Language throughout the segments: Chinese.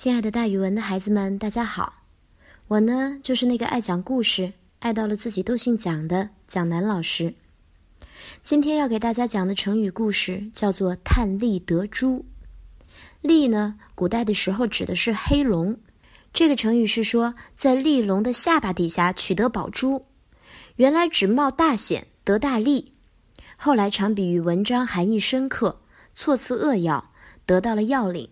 亲爱的，大语文的孩子们，大家好！我呢，就是那个爱讲故事、爱到了自己都姓蒋的蒋楠老师。今天要给大家讲的成语故事叫做“探利得珠”。利呢，古代的时候指的是黑龙。这个成语是说在利龙的下巴底下取得宝珠，原来指冒大险得大利，后来常比喻文章含义深刻、措辞扼要，得到了要领。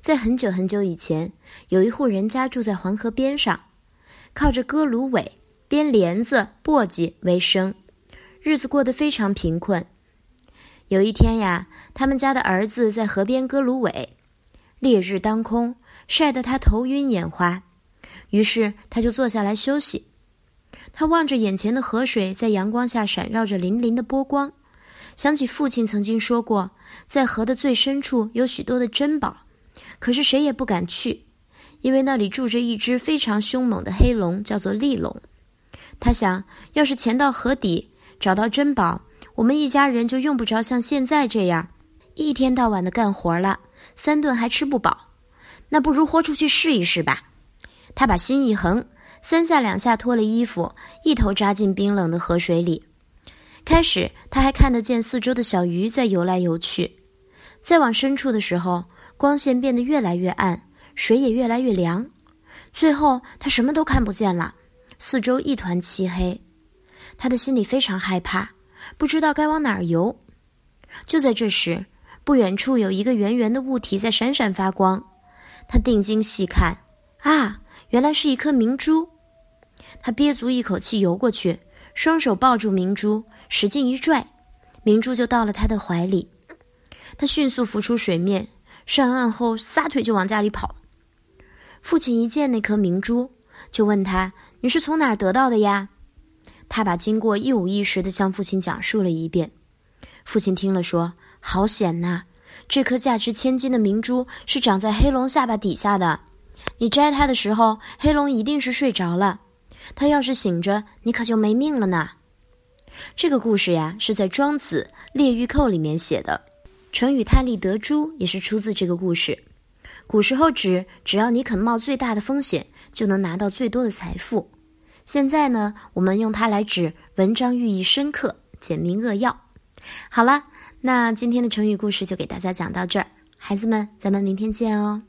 在很久很久以前，有一户人家住在黄河边上，靠着割芦苇、编帘子、簸箕为生，日子过得非常贫困。有一天呀，他们家的儿子在河边割芦苇，烈日当空，晒得他头晕眼花，于是他就坐下来休息。他望着眼前的河水在阳光下闪耀着粼粼的波光，想起父亲曾经说过，在河的最深处有许多的珍宝。可是谁也不敢去，因为那里住着一只非常凶猛的黑龙，叫做利龙。他想，要是潜到河底找到珍宝，我们一家人就用不着像现在这样一天到晚的干活了，三顿还吃不饱。那不如豁出去试一试吧。他把心一横，三下两下脱了衣服，一头扎进冰冷的河水里。开始他还看得见四周的小鱼在游来游去，再往深处的时候。光线变得越来越暗，水也越来越凉，最后他什么都看不见了，四周一团漆黑。他的心里非常害怕，不知道该往哪儿游。就在这时，不远处有一个圆圆的物体在闪闪发光。他定睛细看，啊，原来是一颗明珠。他憋足一口气游过去，双手抱住明珠，使劲一拽，明珠就到了他的怀里。他迅速浮出水面。上岸后，撒腿就往家里跑。父亲一见那颗明珠，就问他：“你是从哪儿得到的呀？”他把经过一五一十的向父亲讲述了一遍。父亲听了说：“好险呐！这颗价值千金的明珠是长在黑龙下巴底下的。你摘它的时候，黑龙一定是睡着了。它要是醒着，你可就没命了呢。”这个故事呀，是在《庄子·列玉寇》里面写的。成语“探利得珠”也是出自这个故事。古时候指只要你肯冒最大的风险，就能拿到最多的财富。现在呢，我们用它来指文章寓意深刻、简明扼要。好了，那今天的成语故事就给大家讲到这儿，孩子们，咱们明天见哦。